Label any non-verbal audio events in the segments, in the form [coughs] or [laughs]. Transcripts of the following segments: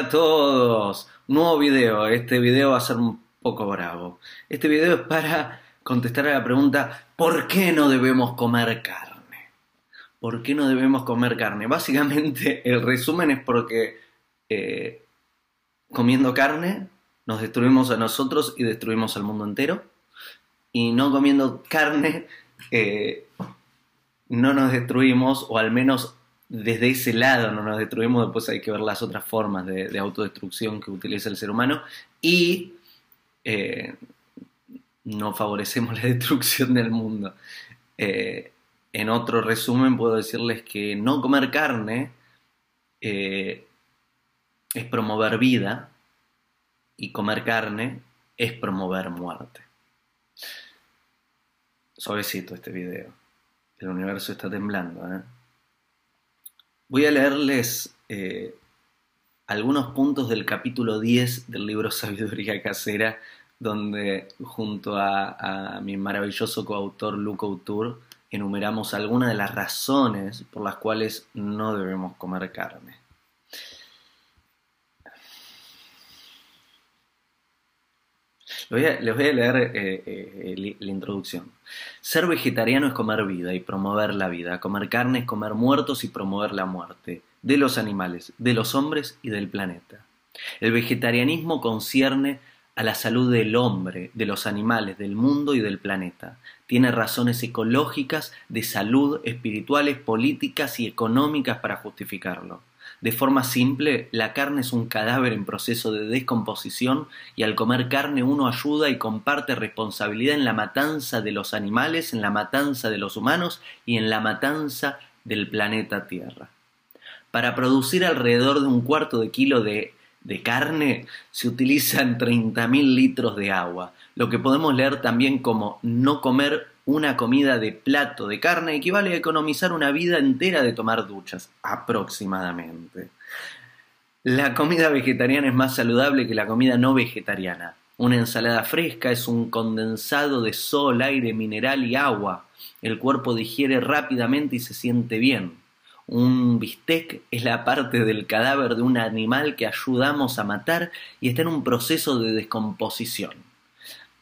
Hola a todos, nuevo video, este video va a ser un poco bravo. Este video es para contestar a la pregunta, ¿por qué no debemos comer carne? ¿Por qué no debemos comer carne? Básicamente [laughs] el resumen es porque eh, comiendo carne nos destruimos a nosotros y destruimos al mundo entero. Y no comiendo carne [laughs] eh, no nos destruimos, o al menos desde ese lado no nos destruimos, después hay que ver las otras formas de, autodestrucción que utiliza el ser humano y eh, no favorecemos [laughs] la destrucción del mundo. Eh, en otro resumen puedo decirles que no comer carne eh, es promover vida y comer carne es promover muerte. Suavecito este video. El universo está temblando, ¿eh? Voy a leerles eh, algunos puntos del capítulo 10 del libro [laughs] Sabiduría Casera, donde junto a, mi maravilloso coautor Luco Autur enumeramos algunas de las razones por las cuales no debemos comer carne. Les voy a, leer eh, eh, la introducción. Ser vegetariano es comer vida y promover la vida. Comer carne es comer muertos y promover la muerte. De los animales, de los hombres y del planeta. El vegetarianismo concierne a la salud del hombre, de los animales, del mundo y del planeta. Tiene razones ecológicas, de salud, espirituales, políticas y económicas para justificarlo. De forma simple, la carne es un cadáver en proceso de descomposición y al comer carne uno ayuda y comparte responsabilidad en la matanza de los animales, en la matanza de los humanos y en la matanza del planeta Tierra. Para producir alrededor de un cuarto de kilo de, de carne se utilizan 30.000 litros de agua, lo que podemos leer también como no comer una comida de plato de carne equivale a economizar una vida entera de tomar duchas, aproximadamente. La comida vegetariana es más saludable que la comida no vegetariana. Una ensalada fresca es un condensado de sol, aire, mineral y agua. El cuerpo digiere rápidamente y se siente bien. Un bistec es la parte del cadáver de un animal que ayudamos a matar y está en un proceso de descomposición.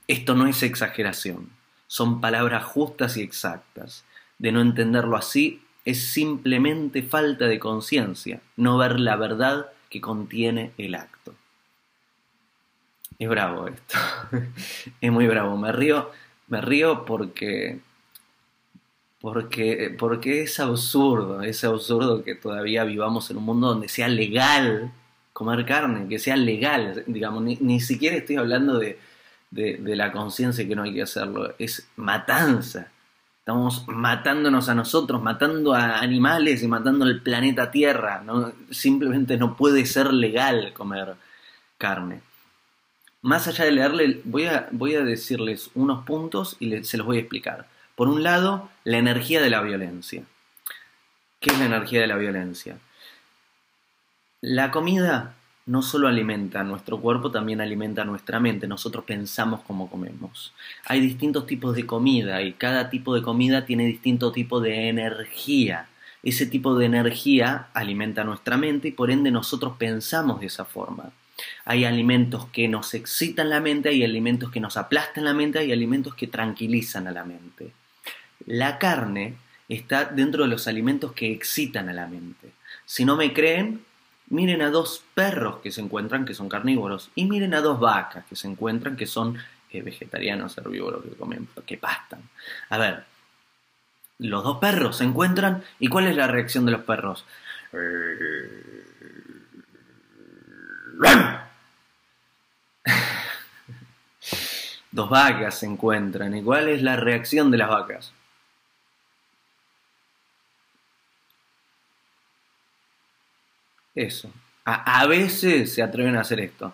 Esto no es exageración son palabras justas y exactas. De no entenderlo así es simplemente falta de conciencia, no ver la verdad que contiene el acto. Es bravo esto, [laughs] es muy bravo. Me río, me río porque, porque, porque es absurdo, es absurdo que todavía vivamos en un mundo donde sea legal comer carne, que sea legal, digamos, ni siquiera estoy hablando de, de, la conciencia que no hay que hacerlo, es matanza. Estamos matándonos a nosotros, matando a animales y matando al planeta Tierra. ¿no? Simplemente no puede ser legal comer carne. Más allá de leerle, voy a, voy a decirles unos puntos y se los voy a explicar. Por un lado, la energía de la violencia. ¿Qué es la energía de la violencia? La comida no solo alimenta nuestro cuerpo, también alimenta nuestra mente. Nosotros pensamos como comemos. Hay distintos tipos de comida y cada tipo de comida tiene distinto tipo de energía. Ese tipo de energía alimenta nuestra mente y por ende nosotros pensamos de esa forma. Hay alimentos que nos excitan la mente, hay alimentos que nos aplastan la mente, hay alimentos que tranquilizan a la mente. La carne está dentro de los alimentos que excitan a la mente. Si no me creen, miren a dos perros que se encuentran que son carnívoros y miren a dos vacas que se encuentran que son eh, vegetarianos, herbívoros, que comen, que pastan. A ver, los dos perros se encuentran y ¿cuál es la reacción de los perros? [laughs] Dos vacas se encuentran y ¿cuál es la reacción de las vacas? Eso. A, veces se atreven a hacer esto.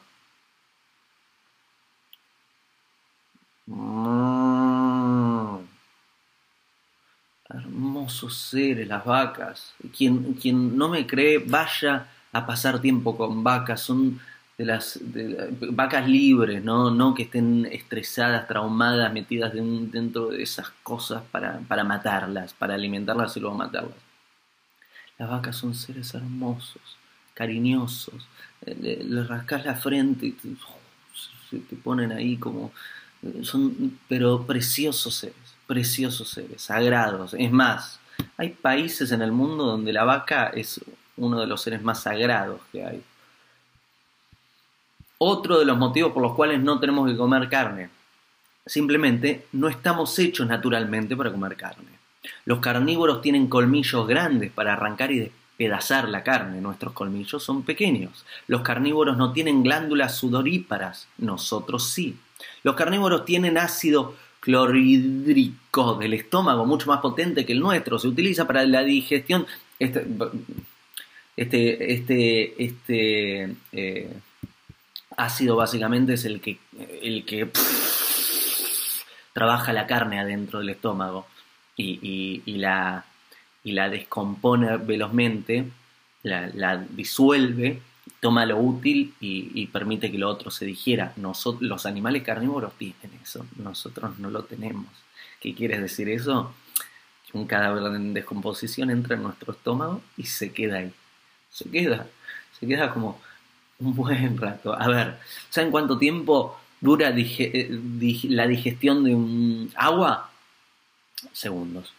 Mm. Hermosos seres las vacas. Quien, quien no me cree, vaya a pasar tiempo con vacas. Son de las vacas libres, ¿no? no que estén estresadas, traumadas, metidas dentro de esas cosas para, para matarlas, para alimentarlas y luego matarlas. Las vacas son seres hermosos cariñosos. Eh, le, le rascas la frente y se te ponen ahí como... Son, pero preciosos seres, preciosos seres, sagrados. Es más, hay países en el mundo donde la vaca es uno de los seres más sagrados que hay. Otro de los motivos por los cuales no tenemos que comer carne. Simplemente no estamos hechos naturalmente para comer carne. Los carnívoros tienen colmillos grandes para arrancar y despedazar la carne. Nuestros colmillos son pequeños. Los carnívoros no tienen glándulas sudoríparas. Nosotros sí. Los carnívoros tienen ácido clorhídrico del estómago mucho más potente que el nuestro. Se utiliza para la digestión. Este, este, este, este eh, ácido básicamente es el que, el que trabaja la carne adentro del estómago y, la, y la descompone velozmente, la, disuelve, toma lo útil y, permite que lo otro se digiera. Nosotros, los animales carnívoros tienen eso, nosotros no lo tenemos. ¿Qué quiere decir eso? Que un cadáver en descomposición entra en nuestro estómago y se queda ahí. Se queda, se queda como un buen rato. A ver, ¿saben cuánto tiempo dura eh, la digestión de un agua? Segundos.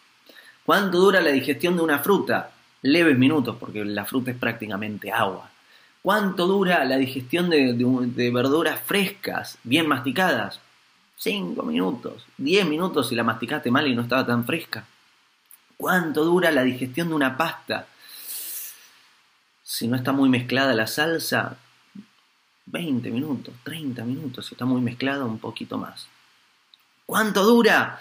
¿Cuánto dura la digestión de una fruta? Leves minutos, porque la fruta es prácticamente agua. ¿Cuánto dura la digestión de, verduras frescas, bien masticadas? Cinco minutos, diez minutos si la masticaste mal y no estaba tan fresca. ¿Cuánto dura la digestión de una pasta? Si no está muy mezclada la salsa, 20 minutos, 30 minutos, si está muy mezclado, un poquito más. ¿Cuánto dura?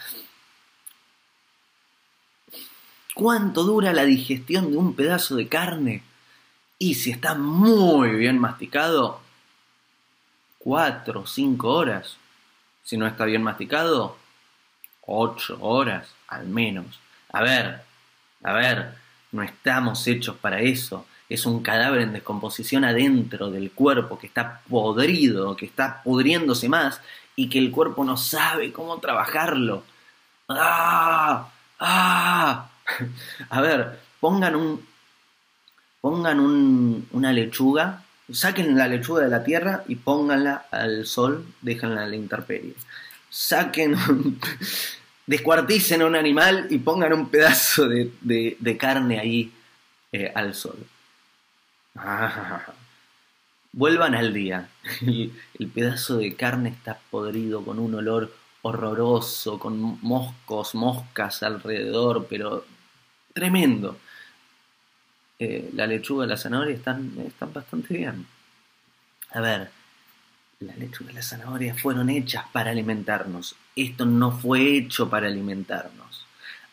¿Cuánto dura la digestión de un pedazo de carne? Y si está muy bien masticado, 4 o 5 horas. Si no está bien masticado, 8 horas al menos. A ver, a ver, no estamos hechos para eso es un cadáver en descomposición adentro del cuerpo, que está podrido, que está pudriéndose más y que el cuerpo no sabe cómo trabajarlo. ¡Ah! ¡Ah! [laughs] A ver, pongan un. Pongan un, una lechuga, saquen la lechuga de la tierra y pónganla al sol, déjenla a la intemperie. Saquen. [laughs] descuarticen a un animal y pongan un pedazo de, carne ahí eh, al sol. [laughs] Vuelvan al día. El, pedazo de carne está podrido con un olor horroroso, con moscos, moscas alrededor, pero tremendo. Eh, la lechuga y la zanahoria están, están bastante bien. A ver, la lechuga y la zanahoria fueron hechas para alimentarnos. Esto no fue hecho para alimentarnos.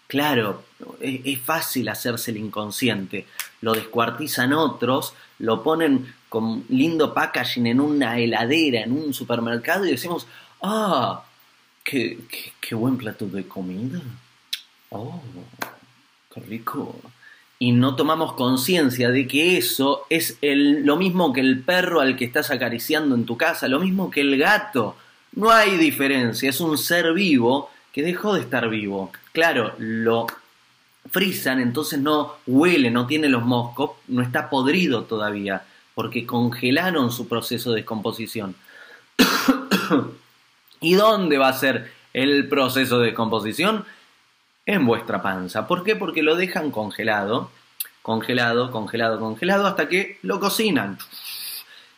Claro, es, fácil hacerse el inconsciente. Lo descuartizan otros, lo ponen con lindo packaging en una heladera, en un supermercado y decimos, ah, qué, qué, buen plato de comida. Oh, qué rico. Y no tomamos conciencia de que eso es el, lo mismo que el perro al que estás acariciando en tu casa, lo mismo que el gato. No hay diferencia, es un ser vivo que dejó de estar vivo. Claro, lo frisan, entonces no huele, no tiene los moscos, no está podrido todavía, porque congelaron su proceso de descomposición. [coughs] ¿Y dónde va a ser el proceso de descomposición? En vuestra panza. ¿Por qué? Porque lo dejan congelado, congelado, congelado, congelado, hasta que lo cocinan.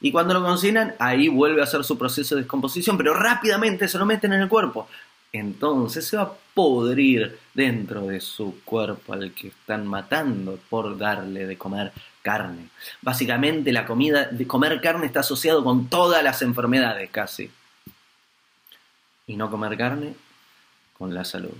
Y cuando lo cocinan, ahí vuelve a hacer su proceso de descomposición, pero rápidamente se lo meten en el cuerpo entonces se va a podrir dentro de su cuerpo al que están matando por darle de comer carne. Básicamente la comida de comer carne está asociado con todas las enfermedades casi. Y no comer carne con la salud.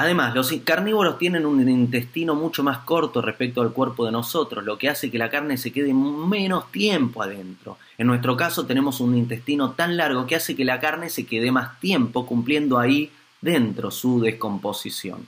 Además, los carnívoros tienen un intestino mucho más corto respecto al cuerpo de nosotros, lo que hace que la carne se quede menos tiempo adentro. En nuestro caso tenemos un intestino tan largo que hace que la carne se quede más tiempo cumpliendo ahí dentro su descomposición.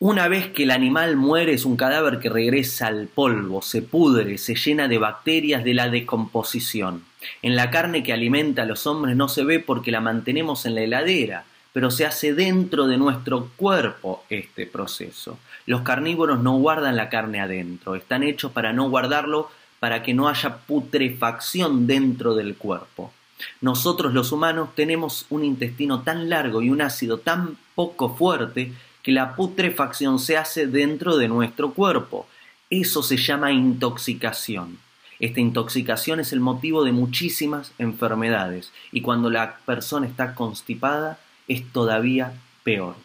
Una vez que el animal muere es un cadáver que regresa al polvo, se pudre, se llena de bacterias de la descomposición. En la carne que alimenta a los hombres no se ve porque la mantenemos en la heladera, pero se hace dentro de nuestro cuerpo este proceso. Los carnívoros no guardan la carne adentro, están hechos para no guardarlo, para que no haya putrefacción dentro del cuerpo. Nosotros los humanos tenemos un intestino tan largo y un ácido tan poco fuerte que la putrefacción se hace dentro de nuestro cuerpo. Eso se llama intoxicación. Esta intoxicación es el motivo de muchísimas enfermedades y cuando la persona está constipada es todavía peor.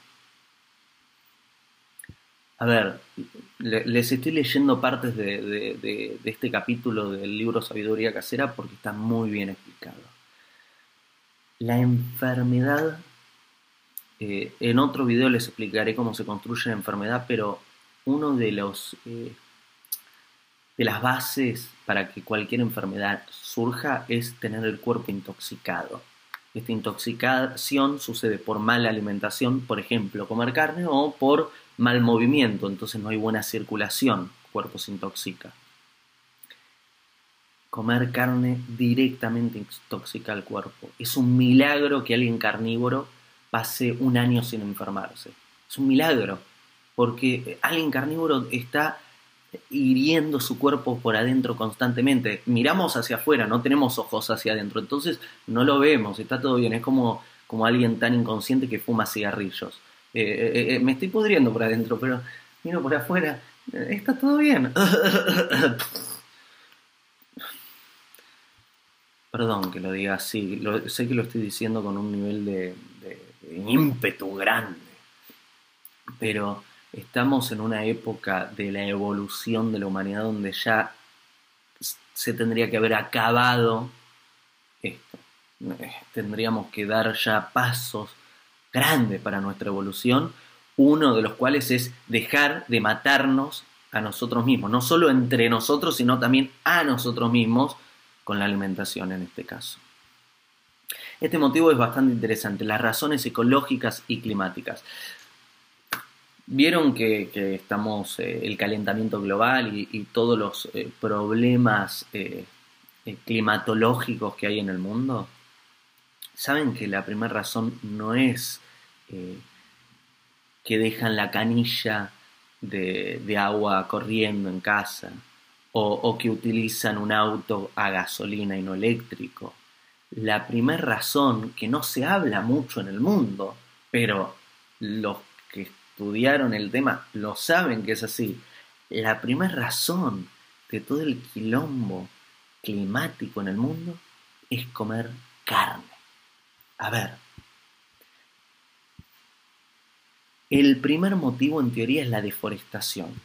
A ver, les estoy leyendo partes de, este capítulo del libro Sabiduría Casera porque está muy bien explicado. La enfermedad, eh, en otro video les explicaré cómo se construye la enfermedad, pero uno de los eh, de las bases para que cualquier enfermedad surja es tener el cuerpo intoxicado. Esta intoxicación sucede por mala alimentación, por ejemplo, comer carne, o por mal movimiento, entonces no hay buena circulación, el cuerpo se intoxica. Comer carne directamente intoxica al cuerpo. Es un milagro que alguien carnívoro pase un año sin enfermarse. Es un milagro, porque alguien carnívoro está hiriendo su cuerpo por adentro constantemente. Miramos hacia afuera, no tenemos ojos hacia adentro, entonces no lo vemos, está todo bien, es como, como alguien tan inconsciente que fuma cigarrillos. Eh, eh, eh, me estoy pudriendo por adentro, pero miro por afuera, está todo bien. [laughs] Perdón que lo diga así, sé que lo estoy diciendo con un nivel de ímpetu grande, pero estamos en una época de la evolución de la humanidad donde ya se tendría que haber acabado esto. Tendríamos que dar ya pasos grandes para nuestra evolución, uno de los cuales es dejar de matarnos a nosotros mismos, no solo entre nosotros, sino también a nosotros mismos con la alimentación en este caso. Este motivo es bastante interesante, las razones ecológicas y climáticas. Vieron que, estamos, eh, el calentamiento global y, todos los eh, problemas eh, climatológicos que hay en el mundo. Saben que la primera razón no es que dejan la canilla de, agua corriendo en casa o, que utilizan un auto a gasolina y no eléctrico. La primera razón, que no se habla mucho en el mundo, pero los estudiaron el tema lo saben que es así. La primera razón de todo el quilombo climático en el mundo es comer carne. A ver, el primer motivo en teoría es la deforestación.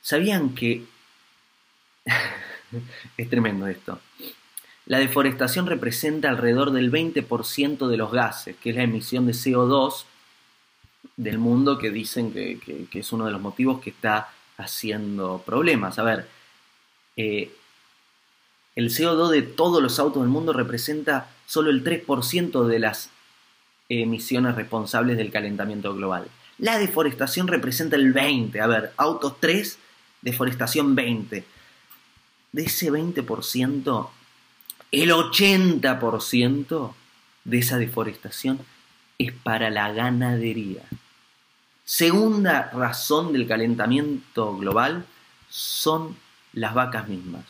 ¿Sabían que... [laughs] es tremendo esto. La deforestación representa alrededor del 20% de los gases, que es la emisión de CO2 del mundo que dicen que, es uno de los motivos que está haciendo problemas. A ver, eh, el CO2 de todos los autos del mundo representa solo el 3% de las emisiones responsables del calentamiento global. La deforestación representa el 20%. A ver, autos 3, deforestación 20. De ese 20%, el 80% de esa deforestación es para la ganadería. Segunda razón del calentamiento global son las vacas mismas.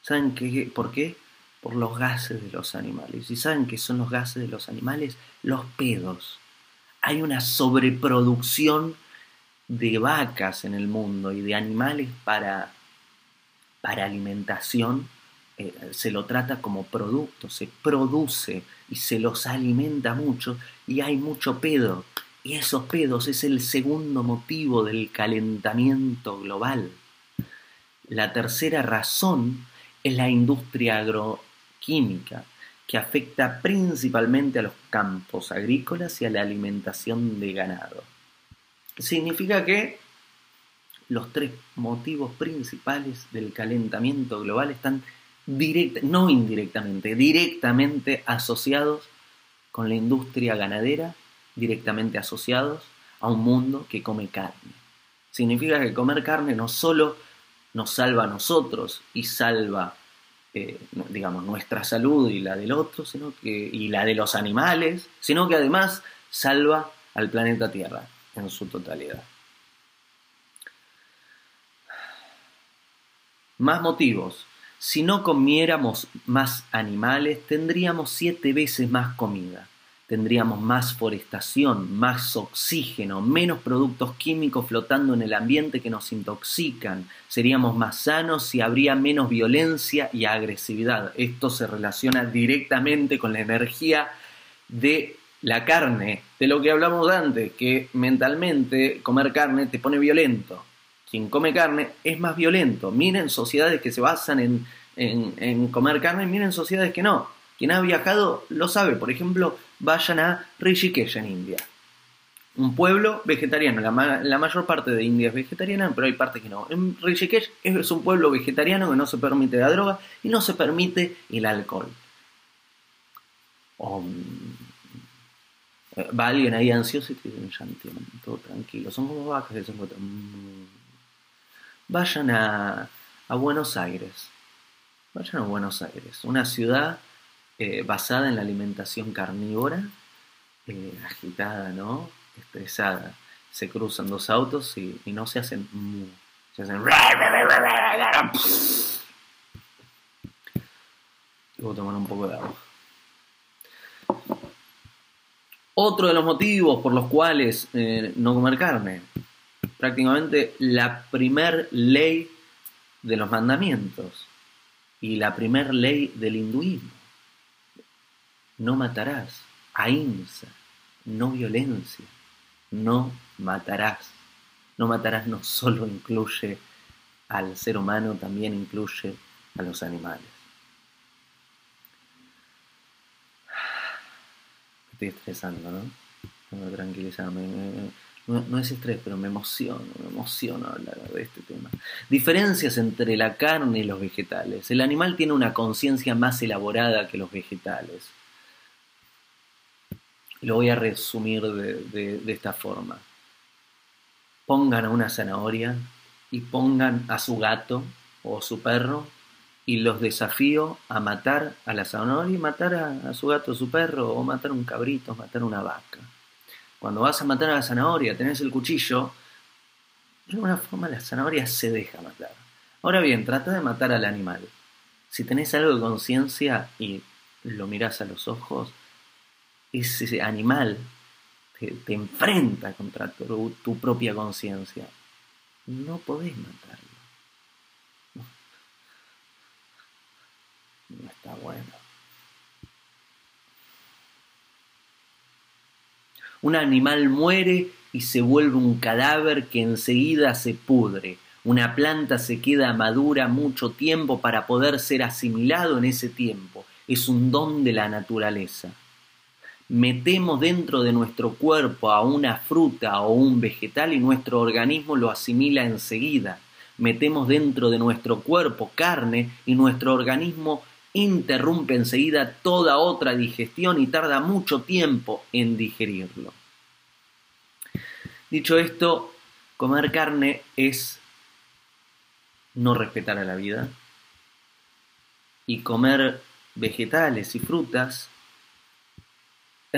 ¿Saben qué, por qué? Por los gases de los animales. ¿Y saben qué son los gases de los animales? Los pedos. Hay una sobreproducción de vacas en el mundo y de animales para, para alimentación. Eh, se lo trata como producto, se produce y se los alimenta mucho y hay mucho pedo y esos pedos es el segundo motivo del calentamiento global. La tercera razón es la industria agroquímica, que afecta principalmente a los campos agrícolas y a la alimentación de ganado. Significa que los tres motivos principales del calentamiento global están no indirectamente, directamente asociados con la industria ganadera directamente asociados a un mundo que come carne. Significa que comer carne no solo nos salva a nosotros y salva, eh, digamos, nuestra salud y la del otro, sino que, y la de los animales, sino que además salva al planeta Tierra en su totalidad. Más motivos. Si no comiéramos más animales, tendríamos siete veces más comida tendríamos más forestación, más oxígeno, menos productos químicos flotando en el ambiente que nos intoxican, seríamos más sanos y habría menos violencia y agresividad. Esto se relaciona directamente con la energía de la carne, de lo que hablamos antes, que mentalmente comer carne te pone violento. Quien come carne es más violento. Miren sociedades que se basan en, en comer carne, miren sociedades que no. Quien ha viajado lo sabe. Por ejemplo, vayan a Rishikesh en India. Un pueblo vegetariano. La, mayor parte de India es vegetariana, pero hay partes que no. En Rishikesh es un pueblo vegetariano que no se permite la droga y no se permite el alcohol. Eh, va alguien ahí ansioso y te dicen, todo tranquilo. Son como vacas que se encuentran. Mm. Vayan a, a Buenos Aires. Vayan a Buenos Aires, una ciudad eh, basada en la alimentación carnívora, eh, agitada, ¿no? Estresada. Se cruzan dos autos y, no se hacen se hacen voy a tomar un poco de agua. Otro de los motivos por los cuales eh, no comer carne, prácticamente la primer ley de los mandamientos y la primer ley del hinduismo no matarás, ahimsa, no violencia, no matarás. No matarás no solo incluye al ser humano, también incluye a los animales. estoy estresando, ¿no? Tengo tranquilizarme. No, no, es estrés, pero me emociono, me emociono hablar de este tema. Diferencias entre la carne y los vegetales. El animal tiene una conciencia más elaborada que los vegetales. Lo voy a resumir de, esta forma. Pongan a una zanahoria y pongan a su gato o su perro y los desafío a matar a la zanahoria y matar a, su gato o su perro o matar un cabrito, matar una vaca. Cuando vas a matar a la zanahoria, tenés el cuchillo, de alguna forma la zanahoria se deja matar. Ahora bien, trata de matar al animal. Si tenés algo de conciencia y lo mirás a los ojos, ese animal te, enfrenta contra tu, propia conciencia, no podés matarlo. No, está bueno. Un animal muere y se vuelve un cadáver que enseguida se pudre. Una planta se queda madura mucho tiempo para poder ser asimilado en ese tiempo. Es un don de la naturaleza metemos dentro de nuestro cuerpo a una fruta o un vegetal y nuestro organismo lo asimila enseguida. Metemos dentro de nuestro cuerpo carne y nuestro organismo interrumpe enseguida toda otra digestión y tarda mucho tiempo en digerirlo. Dicho esto, comer carne es no respetar a la vida y comer vegetales y frutas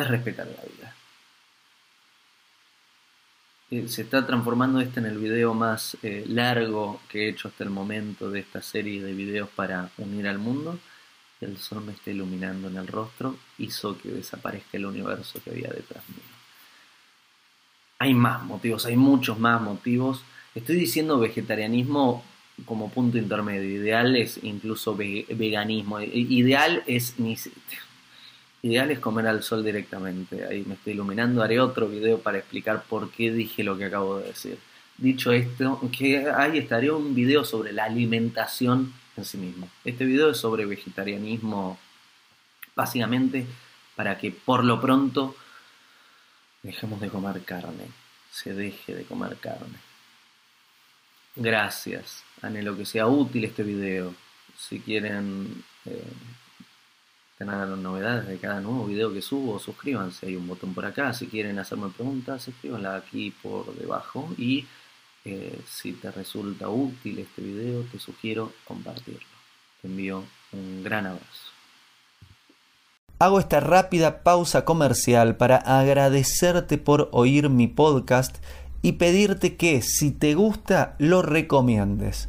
es respetar la vida. Eh, se está transformando este en el video más eh, largo que he hecho hasta el momento de esta serie de videos para unir al mundo. El sol me está iluminando en el rostro, hizo que desaparezca el universo que había detrás mío. Hay más motivos, hay muchos más motivos. Estoy diciendo vegetarianismo como punto intermedio. Ideal es incluso veganismo. Ideal es ni Ideal es comer al sol directamente. Ahí me estoy iluminando. Haré otro video para explicar por qué dije lo que acabo de decir. Dicho esto, que ahí estaré un video sobre la alimentación en sí mismo. Este video es sobre vegetarianismo, básicamente para que por lo pronto dejemos de comer carne. Se deje de comer carne. Gracias. Anhelo que sea útil este video. Si quieren eh, tener novedades de cada nuevo video que subo, suscríbanse, hay un botón por acá, si quieren hacerme preguntas, escríbanla aquí por debajo y eh, si te resulta útil este video, te sugiero compartirlo. Te envío un gran abrazo. Hago esta rápida pausa comercial para agradecerte por oír mi podcast y pedirte que si te gusta lo recomiendes.